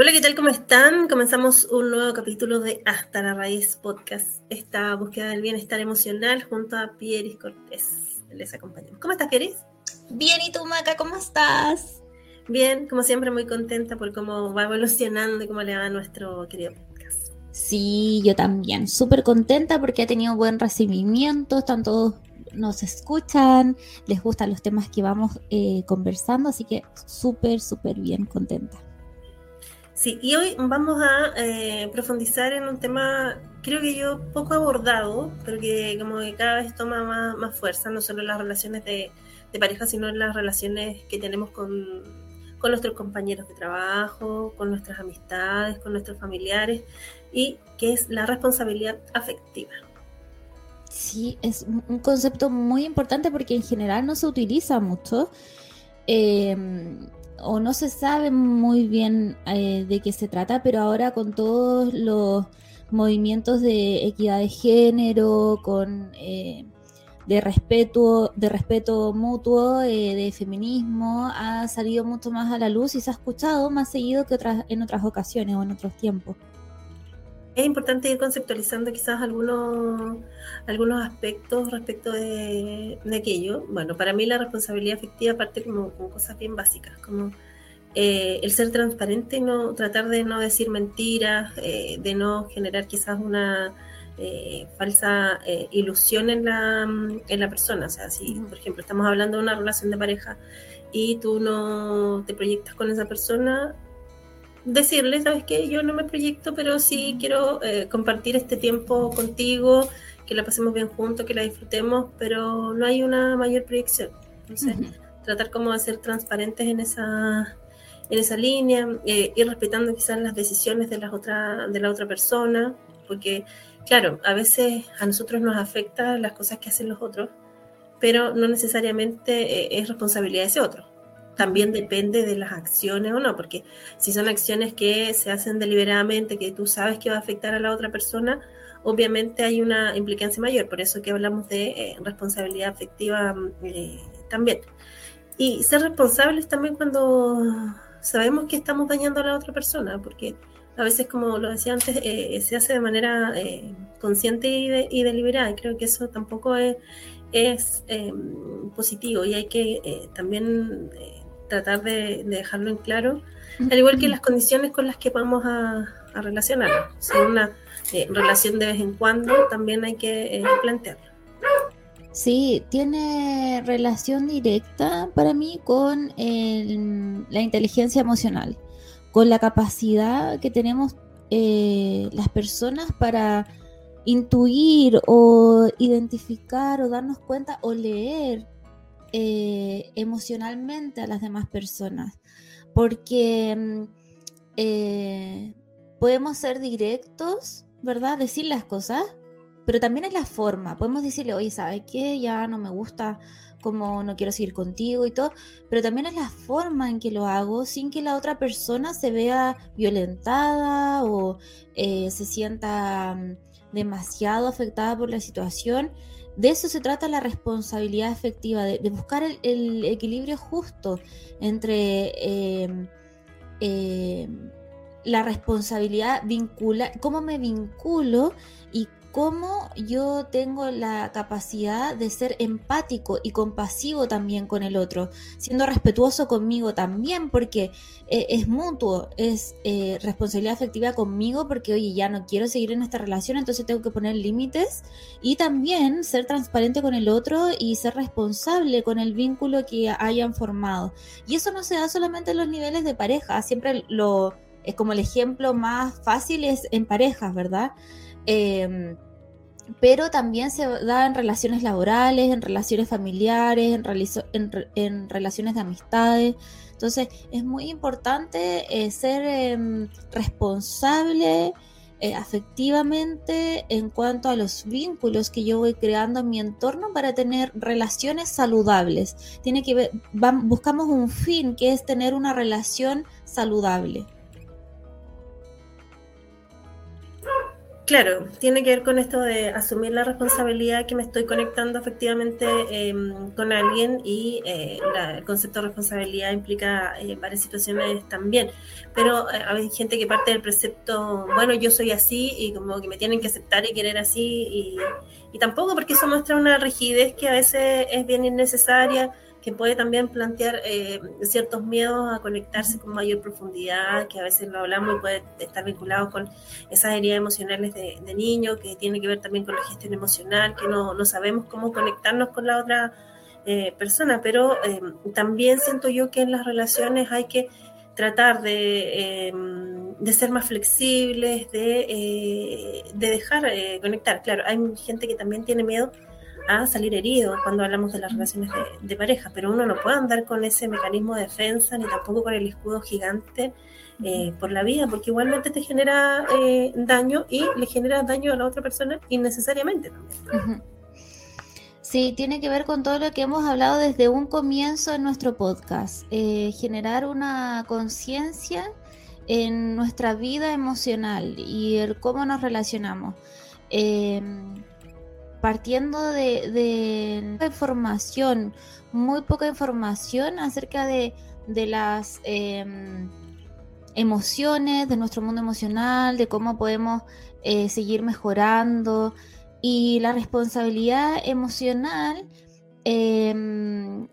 Hola, ¿qué tal? ¿Cómo están? Comenzamos un nuevo capítulo de Hasta la Raíz Podcast, esta búsqueda del bienestar emocional junto a Pieris Cortés. Les acompañamos. ¿Cómo estás, Pieris? Bien, ¿y tú, Maca? ¿Cómo estás? Bien, como siempre, muy contenta por cómo va evolucionando y cómo le va a nuestro querido podcast. Sí, yo también. Súper contenta porque ha tenido buen recibimiento, están todos nos escuchan, les gustan los temas que vamos eh, conversando, así que súper, súper bien contenta. Sí, y hoy vamos a eh, profundizar en un tema, creo que yo poco abordado, pero que como que cada vez toma más, fuerza, no solo en las relaciones de, pareja, sino en las relaciones que tenemos con, con, nuestros compañeros de trabajo, con nuestras amistades, con nuestros familiares, y que es la responsabilidad afectiva. Sí, es un concepto muy importante porque en general no se utiliza mucho. Eh, o no se sabe muy bien eh, de qué se trata, pero ahora con todos los movimientos de equidad de género, con eh, de respeto, de respeto mutuo, eh, de feminismo, ha salido mucho más a la luz y se ha escuchado más seguido que otras, en otras ocasiones o en otros tiempos. Es importante ir conceptualizando quizás algunos, algunos aspectos respecto de, aquello. Bueno, para mí la responsabilidad afectiva parte como, como cosas bien básicas, como eh, el ser transparente no tratar de no decir mentiras, eh, de no generar quizás una eh, falsa ilusión en la, en la persona. O sea, si por ejemplo estamos hablando de una relación de pareja y tú no te proyectas con esa persona, decirle, ¿sabes qué? Yo no me proyecto, pero sí quiero eh, compartir este tiempo contigo, que la pasemos bien juntos, que la disfrutemos, pero no hay una mayor proyección. Entonces, tratar como de ser transparentes en esa, en esa línea, eh, ir respetando quizás las decisiones de, las otra, de la otra persona, porque, claro, a veces a nosotros nos afecta las cosas que hacen los otros, pero no necesariamente eh, es responsabilidad de ese otro también depende de las acciones o no, porque si son acciones que se hacen deliberadamente, que tú sabes que va a afectar a la otra persona, obviamente hay una implicancia mayor, por eso que hablamos de eh, responsabilidad afectiva eh, también. Y ser responsables también cuando sabemos que estamos dañando a la otra persona, porque a veces, como lo decía antes, eh, se hace de manera consciente y, deliberada, y creo que eso tampoco es, es positivo y hay que también tratar de, dejarlo en claro, al igual que las condiciones con las que vamos a, a relacionarnos. Si una eh, relación de vez en cuando, también hay que eh, plantearlo. Sí, tiene relación directa para mí con la inteligencia emocional, con la capacidad que tenemos eh, las personas para intuir o identificar o darnos cuenta o leer eh, emocionalmente a las demás personas, porque mm, eh, podemos ser directos, ¿verdad? Decir las cosas, pero también es la forma. Podemos decirle, oye, ¿sabes qué? Ya no me gusta como no quiero seguir contigo y todo, pero también es la forma en que lo hago sin que la otra persona se vea violentada o eh, se sienta mm, demasiado afectada por la situación de eso se trata la responsabilidad efectiva, de, buscar el, equilibrio justo entre em, em, la responsabilidad vincula, cómo me vinculo y cómo yo tengo la capacidad de ser empático y compasivo también con el otro, siendo respetuoso conmigo también, porque eh, es mutuo, es eh, responsabilidad afectiva conmigo, porque oye, ya no quiero seguir en esta relación, entonces tengo que poner límites y también ser transparente con el otro y ser responsable con el vínculo que hayan formado. Y eso no se da solamente en los niveles de pareja, siempre lo es como el ejemplo más fácil es en parejas, ¿verdad? Em, pero también se da en relaciones laborales, en relaciones familiares, en, relaciones de amistades. Entonces es muy importante eh, ser em, responsable eh, afectivamente en cuanto a los vínculos que yo voy creando en mi entorno para tener relaciones saludables. Tiene que ver, buscamos un fin que es tener una relación saludable. Claro, tiene que ver con esto de asumir la responsabilidad que me estoy conectando efectivamente em, con alguien y eh, el concepto de responsabilidad implica eh, varias situaciones también. Pero eh, hay gente que parte del precepto, bueno, yo soy así y como que me tienen que aceptar y querer así y, y tampoco porque eso muestra una rigidez que a veces es bien innecesaria que puede también plantear eh, ciertos miedos a conectarse con mayor profundidad, que a veces lo hablamos y puede estar vinculado con esas heridas emocionales de, niño, que tiene que ver también con la gestión emocional, que no, no sabemos cómo conectarnos con la otra eh, persona, pero eh, también siento yo que en las relaciones hay que tratar de, de ser más flexibles, de, de dejar conectar. Claro, hay gente que también tiene miedo a salir herido cuando hablamos de las relaciones de, pareja, pero uno no puede andar con ese mecanismo de defensa ni tampoco con el escudo gigante eh, por la vida, porque igualmente te genera eh, daño y le genera daño a la otra persona innecesariamente también. Sí, tiene que ver con todo lo que hemos hablado desde un comienzo en nuestro podcast, eh, generar una conciencia en nuestra vida emocional y el cómo nos relacionamos partiendo de, información, muy poca información acerca de, las em, emociones, de nuestro mundo emocional, de cómo podemos eh, seguir mejorando. Y la responsabilidad emocional, em,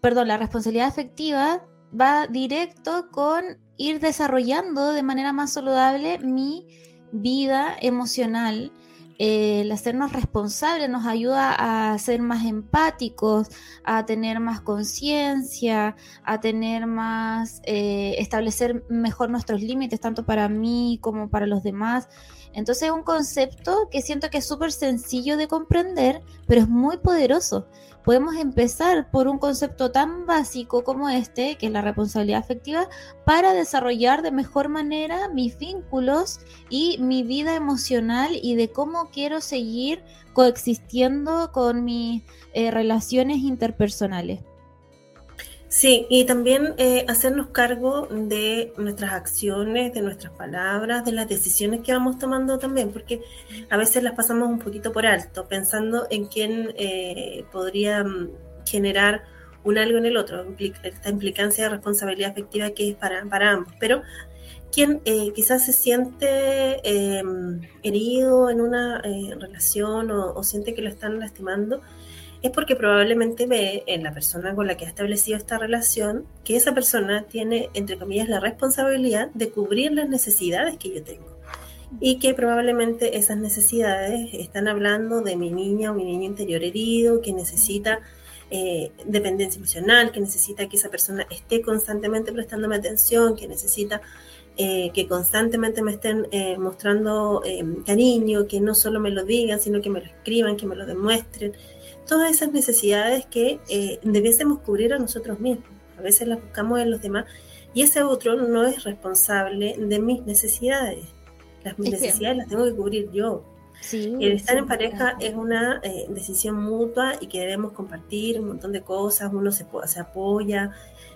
perdón, la responsabilidad afectiva va directo con ir desarrollando de manera más saludable mi vida emocional el hacernos responsables nos ayuda a ser más empáticos, a tener más conciencia, a tener más, eh, establecer mejor nuestros límites, tanto para mí como para los demás. Entonces es un concepto que siento que es súper sencillo de comprender, pero es muy poderoso podemos empezar por un concepto tan básico como este, que es la responsabilidad afectiva, para desarrollar de mejor manera mis vínculos y mi vida emocional y de cómo quiero seguir coexistiendo con mis eh, relaciones interpersonales. Sí, y también eh, hacernos cargo de nuestras acciones, de nuestras palabras, de las decisiones que vamos tomando también, porque a veces las pasamos un poquito por alto, pensando en quién eh, podría mm, generar un algo en el otro, esta implicancia de responsabilidad afectiva que es para, para ambos. Pero quien eh, quizás se siente em, herido en una relación o siente que lo están lastimando, es porque probablemente ve en la persona con la que ha establecido esta relación que esa persona tiene, entre comillas, la responsabilidad de cubrir las necesidades que yo tengo. Y que probablemente esas necesidades están hablando de mi niña o mi niño interior herido, que necesita eh, dependencia emocional, que necesita que esa persona esté constantemente prestándome atención, que necesita eh, que constantemente me estén eh, mostrando cariño, que no solo me lo digan, sino que me lo escriban, que me lo demuestren, todas esas necesidades que eh, debiésemos cubrir a nosotros mismos. A veces las buscamos en los demás y ese otro no es responsable de mis necesidades. Las necesidades las tengo que cubrir yo. el estar en pareja es una eh, decisión mutua y que debemos compartir un montón de cosas, uno se, se apoya,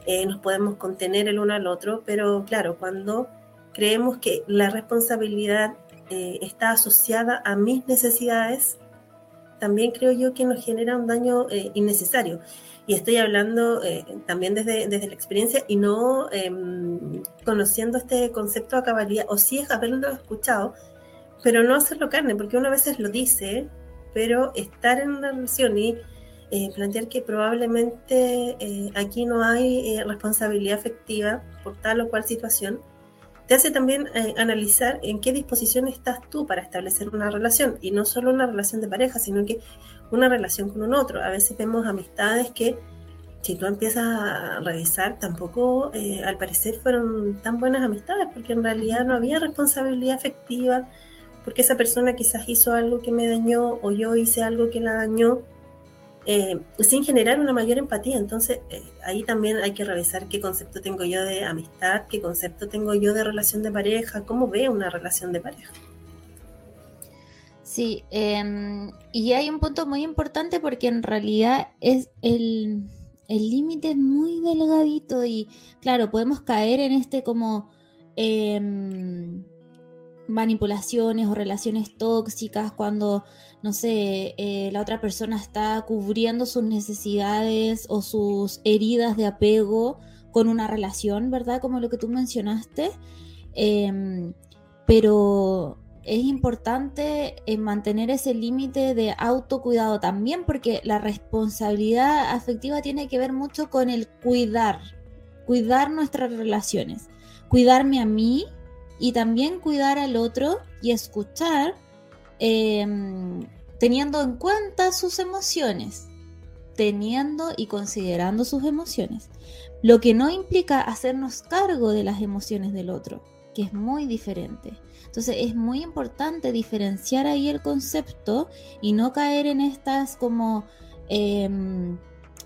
eh, nos podemos contener el uno al otro, pero claro, cuando creemos que la responsabilidad está asociada a mis necesidades, también creo yo que nos genera un daño eh, innecesario. Y estoy hablando eh, también desde, desde, la experiencia y no em, conociendo este concepto a cabalidad, o sí es haberlo escuchado, pero no hacerlo carne, porque uno a veces lo dice, pero estar en una relación y eh, plantear que probablemente aquí no hay responsabilidad afectiva por tal o cual situación, te hace también eh, analizar en qué disposición estás tú para establecer una relación, y no solo una relación de pareja, sino que una relación con un otro. A veces vemos amistades que si tú empiezas a revisar, tampoco eh, al parecer fueron tan buenas amistades, porque en realidad no había responsabilidad afectiva, porque esa persona quizás hizo algo que me dañó o yo hice algo que la dañó, eh, sin generar una mayor empatía. Entonces, eh, ahí también hay que revisar qué concepto tengo yo de amistad, qué concepto tengo yo de relación de pareja, cómo veo una relación de pareja. Sí, em, y hay un punto muy importante porque en realidad es el límite es muy delgadito y claro, podemos caer en este como em, manipulaciones o relaciones tóxicas cuando, no sé, eh, la otra persona está cubriendo sus necesidades o sus heridas de apego con una relación, ¿verdad? Como lo que tú mencionaste. Em, pero es importante eh, mantener ese límite de autocuidado también porque la responsabilidad afectiva tiene que ver mucho con el cuidar, cuidar nuestras relaciones, cuidarme a mí y también cuidar al otro y escuchar em, teniendo en cuenta sus emociones, teniendo y considerando sus emociones, lo que no implica hacernos cargo de las emociones del otro, que es muy diferente. Entonces es muy importante diferenciar ahí el concepto y no caer en estas como em,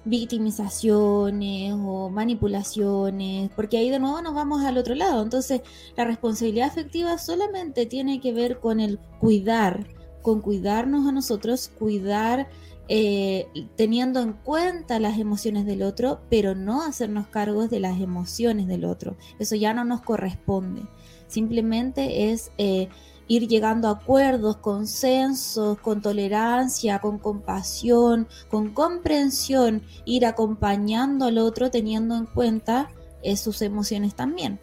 victimizaciones o manipulaciones, porque ahí de nuevo nos vamos al otro lado. Entonces la responsabilidad afectiva solamente tiene que ver con el cuidar, con cuidarnos a nosotros, cuidar eh, teniendo en cuenta las emociones del otro, pero no hacernos cargos de las emociones del otro. Eso ya no nos corresponde. Simplemente es eh, ir llegando a acuerdos, consensos, con tolerancia, con compasión, con comprensión, ir acompañando al otro teniendo en cuenta eh, sus emociones también.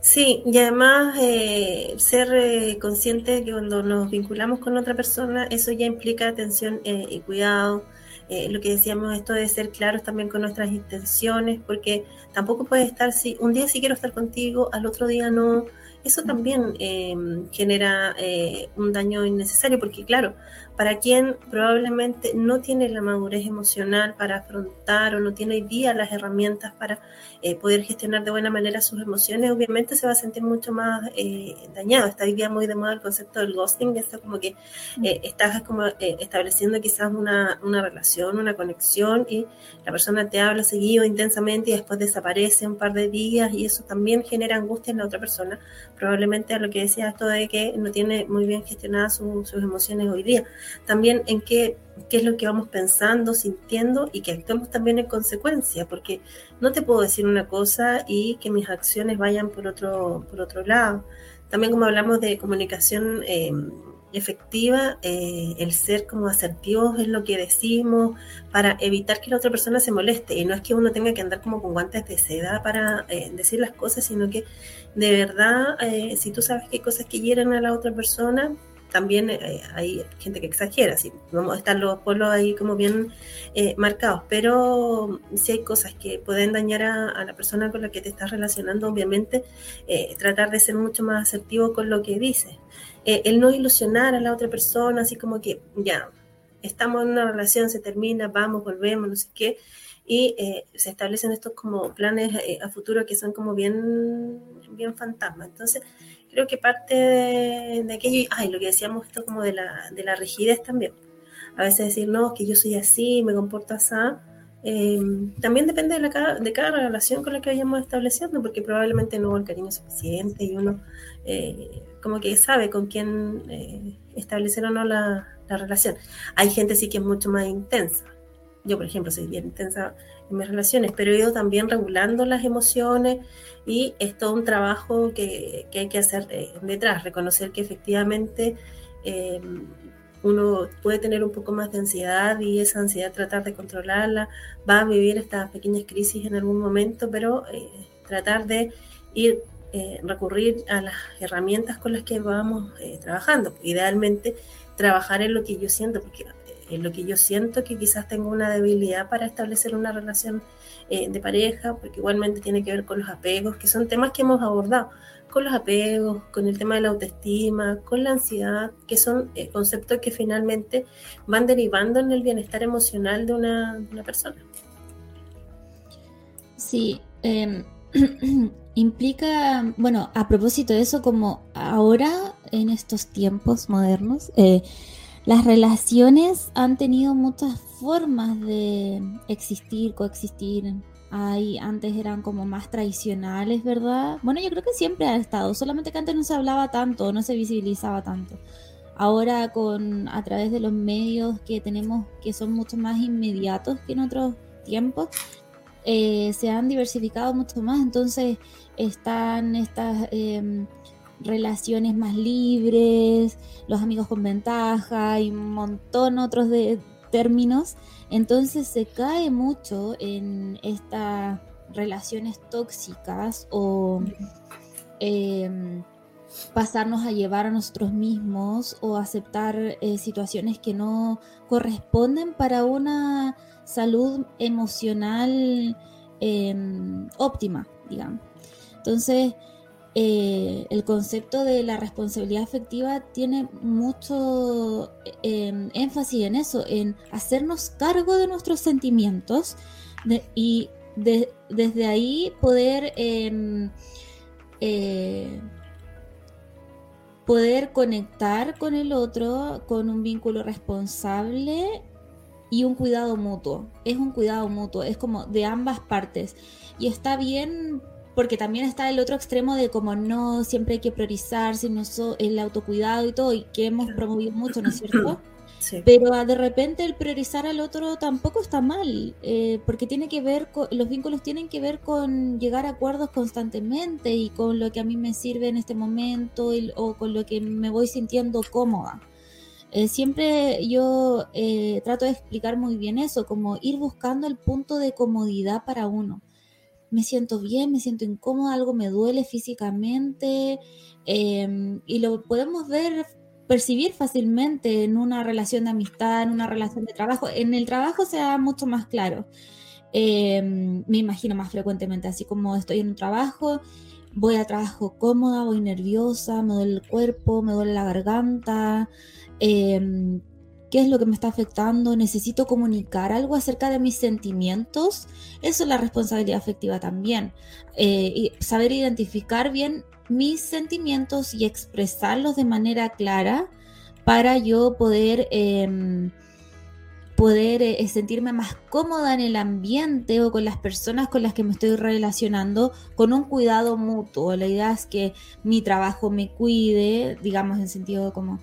Sí, y además eh, ser consciente de que cuando nos vinculamos con otra persona, eso ya implica atención y cuidado, eh, lo que decíamos, esto de ser claros también con nuestras intenciones, porque tampoco puede estar, si un día sí quiero estar contigo, al otro día no, eso también eh, genera eh, un daño innecesario, porque claro, para quien probablemente no tiene la madurez emocional para afrontar o no tiene hoy día las herramientas para eh, poder gestionar de buena manera sus emociones, obviamente se va a sentir mucho más eh, dañado. Está hoy día muy de moda el concepto del ghosting, eso como que eh, estás como estableciendo quizás una, una, relación, una conexión y la persona te habla seguido intensamente y después desaparece un par de días y eso también genera angustia en la otra persona, probablemente a lo que decía esto de que no tiene muy bien gestionadas sus emociones hoy día también en qué, qué es lo que vamos pensando, sintiendo y que actuemos también en consecuencia, porque no te puedo decir una cosa y que mis acciones vayan por otro, por otro lado. También como hablamos de comunicación eh, efectiva, eh, el ser como asertivos en lo que decimos para evitar que la otra persona se moleste. Y no es que uno tenga que andar como con guantes de seda para eh, decir las cosas, sino que de verdad, si tú sabes hay cosas que hieren a la otra persona, también eh, hay gente que exagera, ¿sí? vamos a estar los polos ahí como bien eh, marcados, pero si hay cosas que pueden dañar a, la persona con la que te estás relacionando, obviamente eh, tratar de ser mucho más asertivo con lo que dices. el no ilusionar a la otra persona, así como que ya, estamos en una relación, se termina, vamos, volvemos, no sé qué, y se establecen estos como planes a futuro que son como bien, bien fantasmas. Entonces, creo que parte de, aquello, ay, lo que decíamos esto como de la, de la rigidez también. A veces decir, no, que yo soy así, me comporto así. Eh, también depende de, la, de cada relación con la que vayamos estableciendo, porque probablemente no hubo el cariño suficiente y uno eh, como que sabe con quién eh, establecer o no la, la, relación. Hay gente sí que es mucho más intensa. Yo, por ejemplo, soy bien intensa en mis relaciones, pero he ido también regulando las emociones y es todo un trabajo que, hay que hacer eh, detrás, reconocer que efectivamente eh, uno puede tener un poco más de ansiedad y esa ansiedad tratar de controlarla, va a vivir estas pequeñas crisis en algún momento, pero eh, tratar de ir, recurrir a las herramientas con las que vamos trabajando. Idealmente, trabajar en lo que yo siento, porque lo que yo siento que quizás tengo una debilidad para establecer una relación eh, de pareja, porque igualmente tiene que ver con los apegos, que son temas que hemos abordado, con los apegos, con el tema de la autoestima, con la ansiedad, que son eh, conceptos que finalmente van derivando en el bienestar emocional de una, persona. Sí, em, implica, bueno, a propósito de eso, como ahora en estos tiempos modernos, eh, las relaciones han tenido muchas formas de existir, coexistir. Hay, antes eran como más tradicionales, ¿verdad? Bueno, yo creo que siempre ha estado, solamente que antes no se hablaba tanto, no se visibilizaba tanto. Ahora con a través de los medios que tenemos que son mucho más inmediatos que en otros tiempos, eh, se han diversificado mucho más, entonces están estas em, relaciones más libres, los amigos con ventaja y un montón otros de términos, entonces se cae mucho en estas relaciones tóxicas o em, pasarnos a llevar a nosotros mismos o aceptar eh, situaciones que no corresponden para una salud emocional em, óptima, digamos. Entonces, eh, el concepto de la responsabilidad afectiva tiene mucho em, énfasis en eso, en hacernos cargo de nuestros sentimientos y desde ahí poder, em, eh, poder conectar con el otro con un vínculo responsable y un cuidado mutuo. Es un cuidado mutuo, es como de ambas partes. Y está bien porque también está el otro extremo de como no siempre hay que priorizar, sino el autocuidado y todo, y que hemos promovido mucho, ¿no es cierto? Pero de repente el priorizar al otro tampoco está mal, eh, porque tiene que ver con, los vínculos tienen que ver con llegar a acuerdos constantemente y con lo que a mí me sirve en este momento o con lo que me voy sintiendo cómoda. Eh, siempre yo eh, trato de explicar muy bien eso, como ir buscando el punto de comodidad para uno. Me siento bien, me siento incómoda, algo me duele físicamente em, y lo podemos ver, percibir fácilmente en una relación de amistad, en una relación de trabajo. En el trabajo se da mucho más claro. Em, me imagino más frecuentemente, así como estoy en un trabajo, voy a trabajo cómoda, voy nerviosa, me duele el cuerpo, me duele la garganta, Em, qué es lo que me está afectando, necesito comunicar algo acerca de mis sentimientos, eso es la responsabilidad afectiva también. Eh, y saber identificar bien mis sentimientos y expresarlos de manera clara para yo poder, em, poder eh, sentirme más cómoda en el ambiente o con las personas con las que me estoy relacionando con un cuidado mutuo. La idea es que mi trabajo me cuide, digamos en sentido como...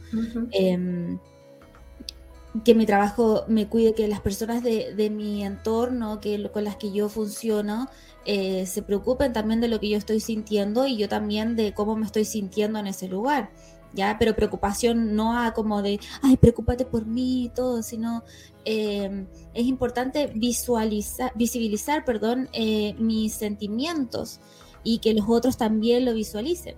que mi trabajo me cuide, que las personas de, mi entorno, que con las que yo funciono, eh, se preocupen también de lo que yo estoy sintiendo y yo también de cómo me estoy sintiendo en ese lugar. ¿ya? Pero preocupación no a como de, ay, preocúpate por mí y todo, sino eh, es importante visualizar, visibilizar, perdón, eh, mis sentimientos y que los otros también lo visualicen.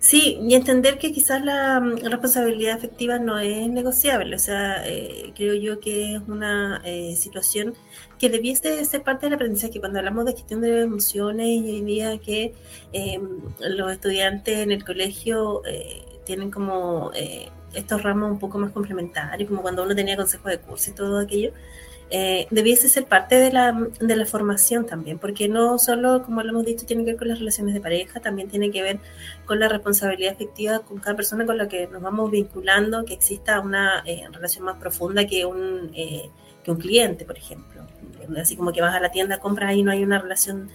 Sí, y entender que quizás la mm, responsabilidad afectiva no es negociable, o sea, eh, creo yo que es una situación que debiese ser parte del aprendizaje. Cuando hablamos de gestión de emociones y hoy día que los estudiantes en el colegio tienen como estos ramos un poco más complementarios, como cuando uno tenía consejo de curso y todo aquello, eh, debiese ser parte de la, de la formación también, porque no solo, como lo hemos dicho, tiene que ver con las relaciones de pareja, también tiene que ver con la responsabilidad afectiva con cada persona con la que nos vamos vinculando, que exista una eh, relación más profunda que un, eh, que un cliente, por ejemplo así como que vas a la tienda, compras y no hay una relación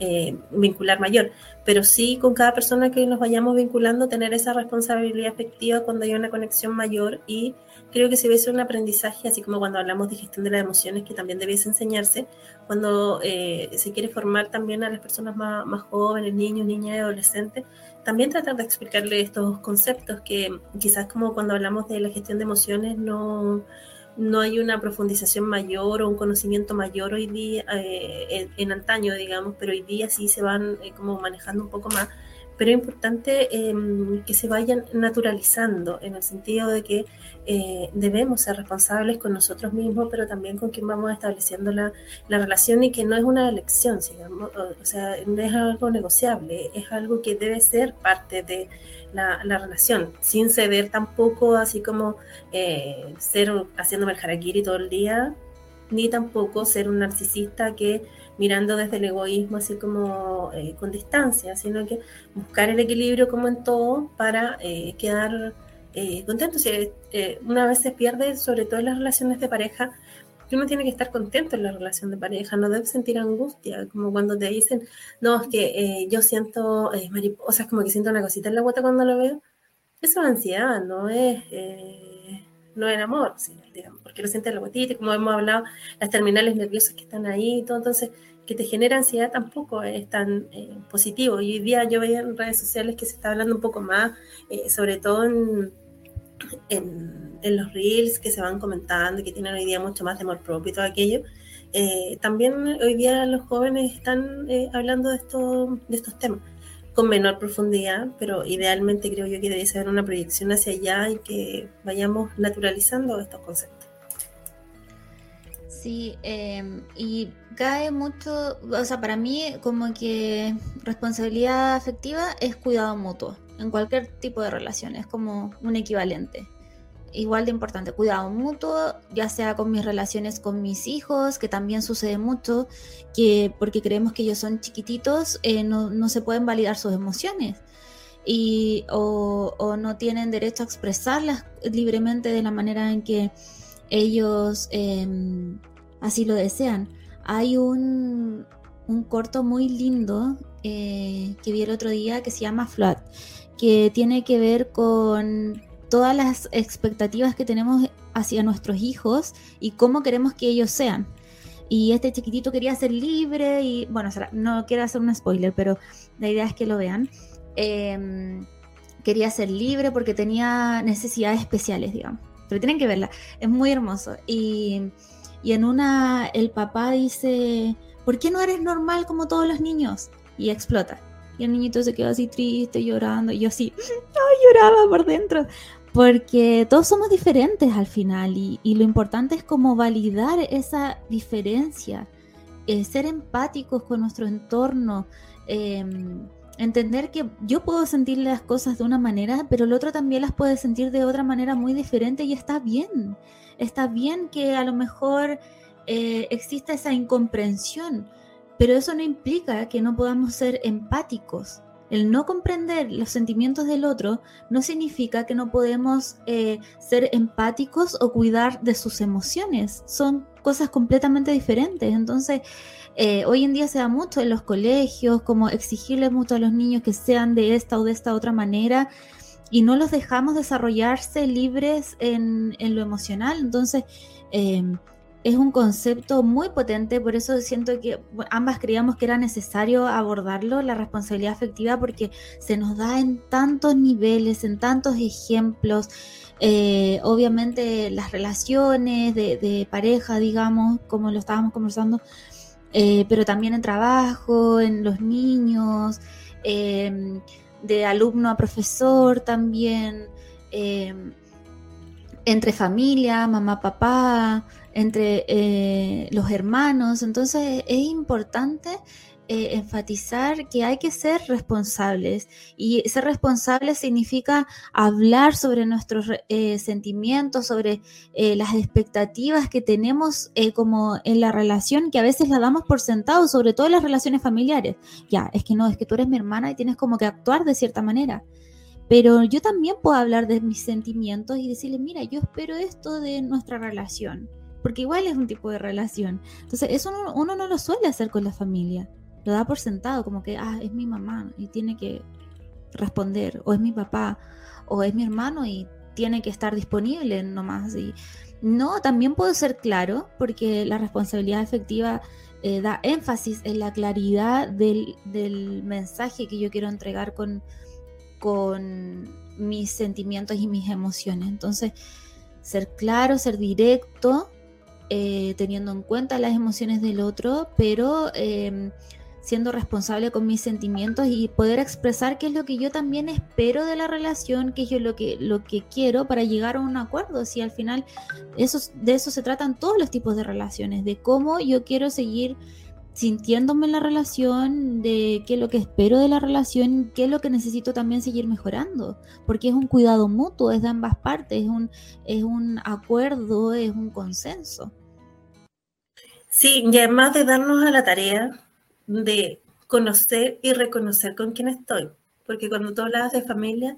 eh, vincular mayor, pero sí con cada persona que nos vayamos vinculando, tener esa responsabilidad afectiva cuando hay una conexión mayor y creo que se ve un aprendizaje, así como cuando hablamos de gestión de las emociones, que también debiese enseñarse cuando eh, se quiere formar también a las personas más, más jóvenes, niños, niñas y adolescentes, también tratar de explicarle estos conceptos que quizás como cuando hablamos de la gestión de emociones no no hay una profundización mayor o un conocimiento mayor hoy día, eh, en, antaño, digamos, pero hoy día sí se van eh, como manejando un poco más. Pero es importante em, que se vayan naturalizando en el sentido de que eh, debemos ser responsables con nosotros mismos, pero también con quien vamos estableciendo la, la relación y que no es una elección, digamos, o sea, no es algo negociable, es algo que debe ser parte de la, relación, sin ceder tampoco, así como eh, ser haciéndome el harakiri todo el día, ni tampoco ser un narcisista que mirando desde el egoísmo así como eh, con distancia, sino que buscar el equilibrio como en todo para eh, quedar eh, contento. una vez se pierde, sobre todo en las relaciones de pareja, uno tiene que estar contento en la relación de pareja, no debe sentir angustia, como cuando te dicen, no, es que yo siento mariposas, como que siento una cosita en la guata cuando lo veo. Eso es ansiedad, no es no el amor, porque lo sientes la gotita, como hemos hablado, las terminales nerviosas que están ahí y todo, entonces que te genera ansiedad tampoco es tan eh, positivo. Y hoy día yo veía en redes sociales que se está hablando un poco más, eh, sobre todo en, en, los reels que se van comentando que tienen hoy día mucho más de amor propio y todo aquello. Eh, también hoy día los jóvenes están hablando de, esto, de estos temas con menor profundidad, pero idealmente creo yo que debe ser una proyección hacia allá y que vayamos naturalizando estos conceptos. Sí, em, y cae mucho, o sea, para mí como que responsabilidad afectiva es cuidado mutuo en cualquier tipo de relación, es como un equivalente igual de importante, cuidado mutuo, ya sea con mis relaciones con mis hijos, que también sucede mucho, que porque creemos que ellos son chiquititos, eh, no, se pueden validar sus emociones. Y, o, no tienen derecho a expresarlas libremente de la manera en que ellos em, así lo desean. Hay un, un corto muy lindo eh, que vi el otro día que se llama Flood, que tiene que ver con todas las expectativas que tenemos hacia nuestros hijos y cómo queremos que ellos sean. Y este chiquitito quería ser libre y, bueno, no quiero hacer un spoiler, pero la idea es que lo vean. Em, quería ser libre porque tenía necesidades especiales, digamos. Pero tienen que verla, es muy hermoso. Y, y en una, el papá dice, ¿por qué no eres normal como todos los niños? Y explota. Y el niñito se quedó así triste, llorando. Y yo así, ay, lloraba por dentro porque todos somos diferentes al final y, lo importante es como validar esa diferencia, eh, ser empáticos con nuestro entorno, em, entender que yo puedo sentir las cosas de una manera, pero el otro también las puede sentir de otra manera muy diferente y está bien, está bien que a lo mejor eh, exista esa incomprensión, pero eso no implica que no podamos ser empáticos. El no comprender los sentimientos del otro no significa que no podemos eh, ser empáticos o cuidar de sus emociones. Son cosas completamente diferentes. Entonces, eh, hoy en día se da mucho en los colegios, como exigirle mucho a los niños que sean de esta o de esta otra manera y no los dejamos desarrollarse libres en, lo emocional. Entonces, em, es un concepto muy potente, por eso siento que ambas creíamos que era necesario abordarlo, la responsabilidad afectiva, porque se nos da en tantos niveles, en tantos ejemplos. Eh, obviamente las relaciones de, pareja, digamos, como lo estábamos conversando, eh, pero también en trabajo, en los niños, em, de alumno a profesor también, em, entre familia, mamá, papá, entre eh, los hermanos. Entonces es importante eh, enfatizar que hay que ser responsables y ser responsable significa hablar sobre nuestros eh, sentimientos, sobre las expectativas que tenemos como en la relación que a veces la damos por sentado, sobre todo en las relaciones familiares. Ya, es que no, es que tú eres mi hermana y tienes como que actuar de cierta manera. Pero yo también puedo hablar de mis sentimientos y decirle, mira, yo espero esto de nuestra relación porque igual es un tipo de relación. Entonces, eso uno, no lo suele hacer con la familia. Lo da por sentado, como que, ah, es mi mamá y tiene que responder, o es mi papá, o es mi hermano y tiene que estar disponible nomás. Y no, también puedo ser claro, porque la responsabilidad efectiva eh, da énfasis en la claridad del, del, mensaje que yo quiero entregar con, con mis sentimientos y mis emociones. Entonces, ser claro, ser directo, eh, teniendo en cuenta las emociones del otro, pero em, siendo responsable con mis sentimientos y poder expresar qué es lo que yo también espero de la relación, qué es lo que, lo que quiero para llegar a un acuerdo. Si al final de eso se tratan todos los tipos de relaciones, de cómo yo quiero seguir sintiéndome en la relación, de qué es lo que espero de la relación, qué es lo que necesito también seguir mejorando, porque es un cuidado mutuo, es de ambas partes, es un, es un acuerdo, es un consenso. Sí, y además de darnos a la tarea de conocer y reconocer con quién estoy, porque cuando tú hablas de familia,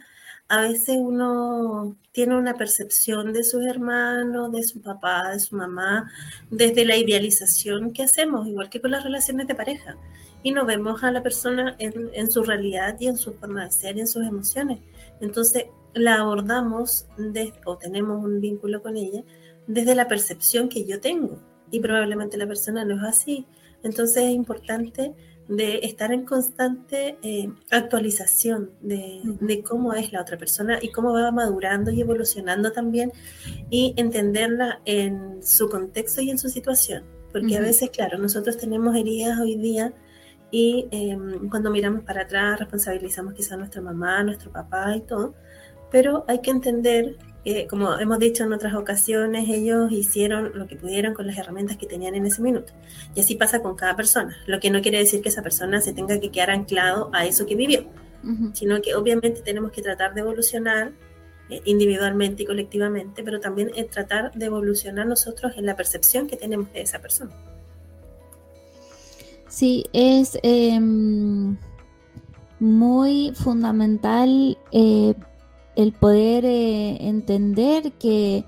a veces uno tiene una percepción de sus hermanos, de su papá, de su mamá, desde la idealización que hacemos, igual que con las relaciones de pareja. Y no vemos a la persona en, su realidad y en su forma de ser y en sus emociones. Entonces la abordamos o tenemos un vínculo con ella desde la percepción que yo tengo. Y probablemente la persona no es así. Entonces es importante de estar en constante eh, actualización de, cómo es la otra persona y cómo va madurando y evolucionando también y entenderla en su contexto y en su situación. Porque a veces, claro, nosotros tenemos heridas hoy día y em, cuando miramos para atrás responsabilizamos quizá a nuestra mamá, a nuestro papá y todo, pero hay que entender como hemos dicho en otras ocasiones, ellos hicieron lo que pudieron con las herramientas que tenían en ese minuto. Y así pasa con cada persona, lo que no quiere decir que esa persona se tenga que quedar anclado a eso que vivió, sino que obviamente tenemos que tratar de evolucionar eh, individualmente y colectivamente, pero también tratar de evolucionar nosotros en la percepción que tenemos de esa persona. Sí, es em, muy fundamental eh, el poder eh, entender que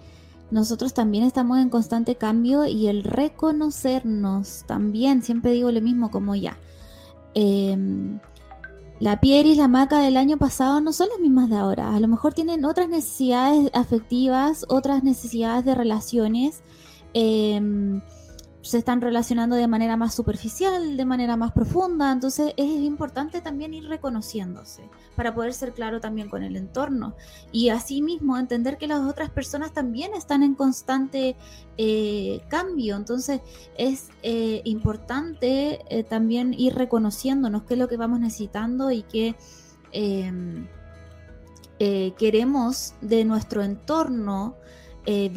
nosotros también estamos en constante cambio y el reconocernos también, siempre digo lo mismo como ya. Em, la piel y la maca del año pasado no son las mismas de ahora. A lo mejor tienen otras necesidades afectivas, otras necesidades de relaciones. Em, se están relacionando de manera más superficial, de manera más profunda, entonces es importante también ir reconociéndose para poder ser claro también con el entorno y asimismo entender que las otras personas también están en constante eh, cambio, entonces es eh, importante eh, también ir reconociéndonos qué es lo que vamos necesitando y qué em, queremos de nuestro entorno eh,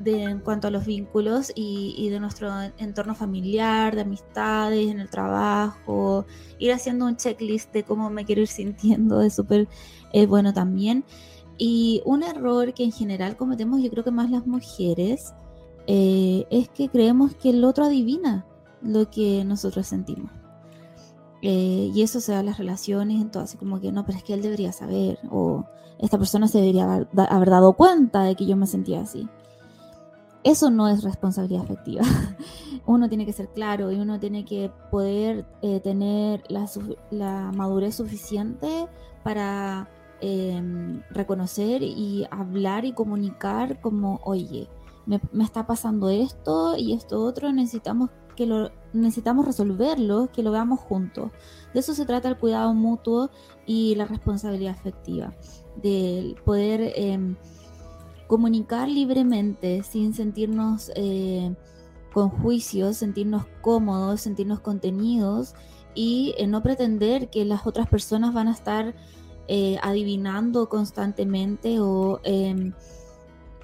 de, en cuanto a los vínculos y, de nuestro entorno familiar, de amistades, en el trabajo, ir haciendo un checklist de cómo me quiero ir sintiendo es súper eh, bueno también. Y un error que en general cometemos, yo creo que más las mujeres, eh, es que creemos que el otro adivina lo que nosotros sentimos. Eh, y eso se da en las relaciones, entonces como que no, pero es que él debería saber, o esta persona se debería haber, dado cuenta de que yo me sentía así. Eso no es responsabilidad afectiva. uno tiene que ser claro y uno tiene que poder eh, tener la, madurez suficiente para em, reconocer y hablar y comunicar como, oye, me, me, está pasando esto y esto otro, necesitamos que lo necesitamos resolverlo, que lo veamos juntos. De eso se trata el cuidado mutuo y la responsabilidad afectiva, de poder em, comunicar libremente sin sentirnos eh, con juicios, sentirnos cómodos, sentirnos contenidos y eh, no pretender que las otras personas van a estar eh, adivinando constantemente o em,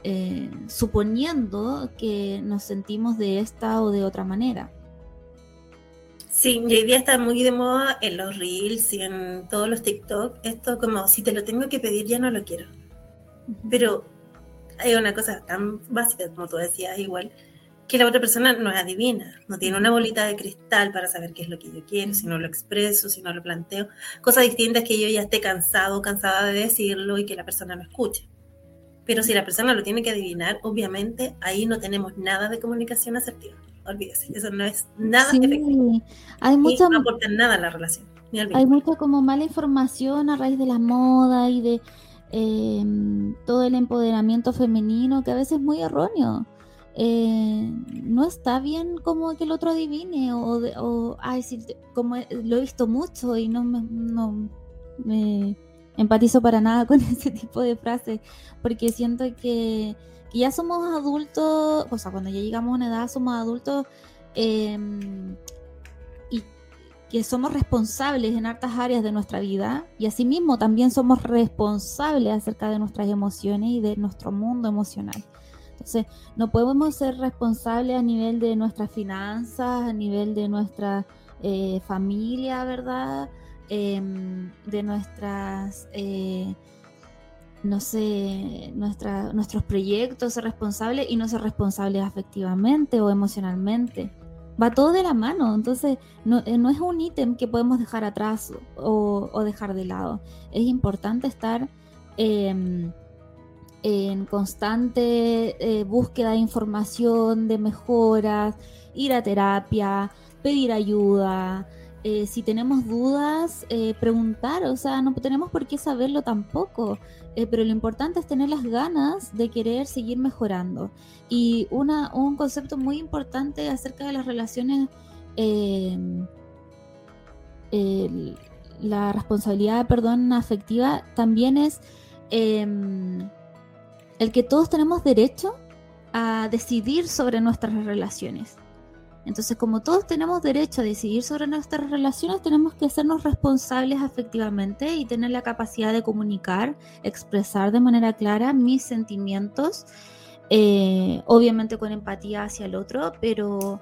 eh, suponiendo que nos sentimos de esta o de otra manera. Sí, hoy día está muy de moda en los reels y en todos los TikTok, esto como si te lo tengo que pedir ya no lo quiero. Pero hay una cosa tan básica, como tú decías, igual, que la otra persona no es adivina, no tiene una bolita de cristal para saber qué es lo que yo quiero, si no lo expreso, si no lo planteo. Cosas distintas que yo ya esté cansado, cansada de decirlo y que la persona no escuche. Pero si la persona lo tiene que adivinar, obviamente ahí no tenemos nada de comunicación asertiva. Olvídese, eso no es nada efectivo. Hay mucha, no aporta nada a la relación. hay mucha como mala información a raíz de la moda y de em, todo el empoderamiento femenino que a veces es muy erróneo. Eh, no está bien como que el otro adivine o, o ay, como lo he visto mucho y no no me empatizo para nada con ese tipo de frases, porque siento que, ya somos adultos, o sea, cuando ya llegamos a una edad somos adultos em, y que somos responsables en hartas áreas de nuestra vida y asimismo también somos responsables acerca de nuestras emociones y de nuestro mundo emocional. Entonces, no podemos ser responsables a nivel de nuestras finanzas, a nivel de nuestra eh, familia, ¿verdad? Em, de nuestras eh, no sé, nuestra, nuestros proyectos, ser responsables y no ser responsables afectivamente o emocionalmente. Va todo de la mano, entonces no, eh, no es un ítem que podemos dejar atrás o, dejar de lado. Es importante estar eh, en constante eh, búsqueda de información, de mejoras, ir a terapia, pedir ayuda. Eh, si tenemos dudas, eh, preguntar, o sea, no tenemos por qué saberlo tampoco, pero lo importante es tener las ganas de querer seguir mejorando. Y una, un concepto muy importante acerca de las relaciones, la responsabilidad, perdón, afectiva, también es em, el que todos tenemos derecho a decidir sobre nuestras relaciones. Entonces, como todos tenemos derecho a decidir sobre nuestras relaciones, tenemos que hacernos responsables afectivamente y tener la capacidad de comunicar, expresar de manera clara mis sentimientos, eh, obviamente con empatía hacia el otro, pero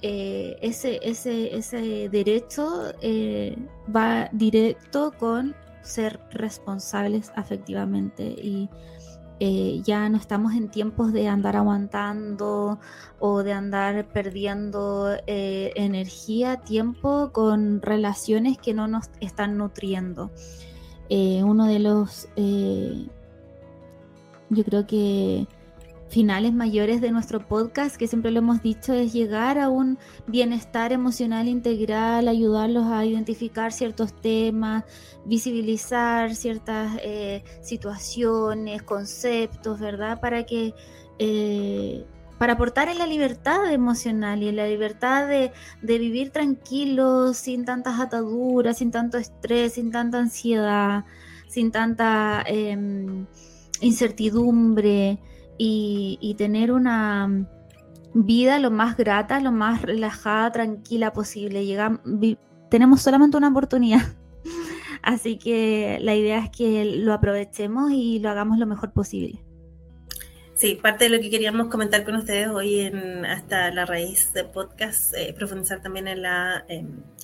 eh, ese, ese, ese, derecho eh, va directo con ser responsables afectivamente y eh, ya no estamos en tiempos de andar aguantando o de andar perdiendo eh, energía, tiempo con relaciones que no nos están nutriendo. Eh, uno de los, yo creo que finales mayores de nuestro podcast, que siempre lo hemos dicho, es llegar a un bienestar emocional integral, ayudarlos a identificar ciertos temas, visibilizar ciertas eh, situaciones, conceptos, ¿verdad? Para que... Eh, para aportar en la libertad emocional y en la libertad de, de vivir tranquilos, sin tantas ataduras, sin tanto estrés, sin tanta ansiedad, sin tanta em, incertidumbre y, tener una vida lo más grata, lo más relajada, tranquila posible. tenemos solamente una oportunidad. Así que la idea es que lo aprovechemos y lo hagamos lo mejor posible. Sí, parte de lo que queríamos comentar con ustedes hoy en Hasta la Raíz de Podcast, eh, profundizar también en la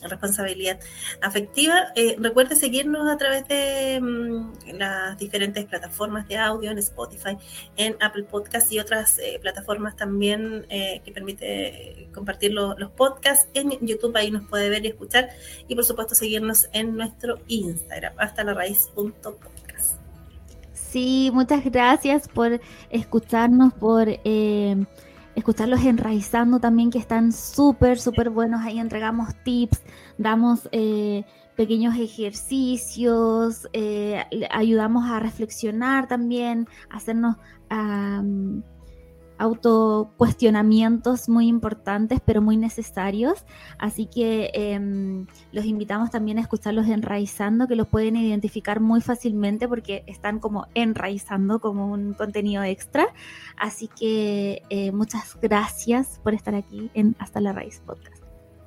responsabilidad afectiva. Eh, recuerde seguirnos a través de mm, las diferentes plataformas de audio, en Spotify, en Apple Podcast y otras eh, plataformas también que permite compartir los podcasts. En YouTube ahí nos puede ver y escuchar. Y por supuesto seguirnos en nuestro Instagram, hasta la raíz.podcast. Sí, muchas gracias por escucharnos, por eh, escucharlos enraizando también, que están súper, súper buenos. Ahí entregamos tips, damos eh, pequeños ejercicios, eh, ayudamos a reflexionar también, hacernos autocuestionamientos muy importantes, pero muy necesarios. Así que em, los invitamos también a escucharlos enraizando, que los pueden identificar muy fácilmente porque están como enraizando como un contenido extra. Así que eh, muchas gracias por estar aquí en Hasta la Raíz Podcast.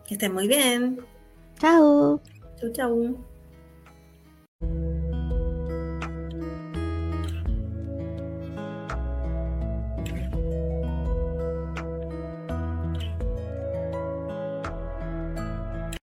Que estén muy bien. Chao. Chau, chau.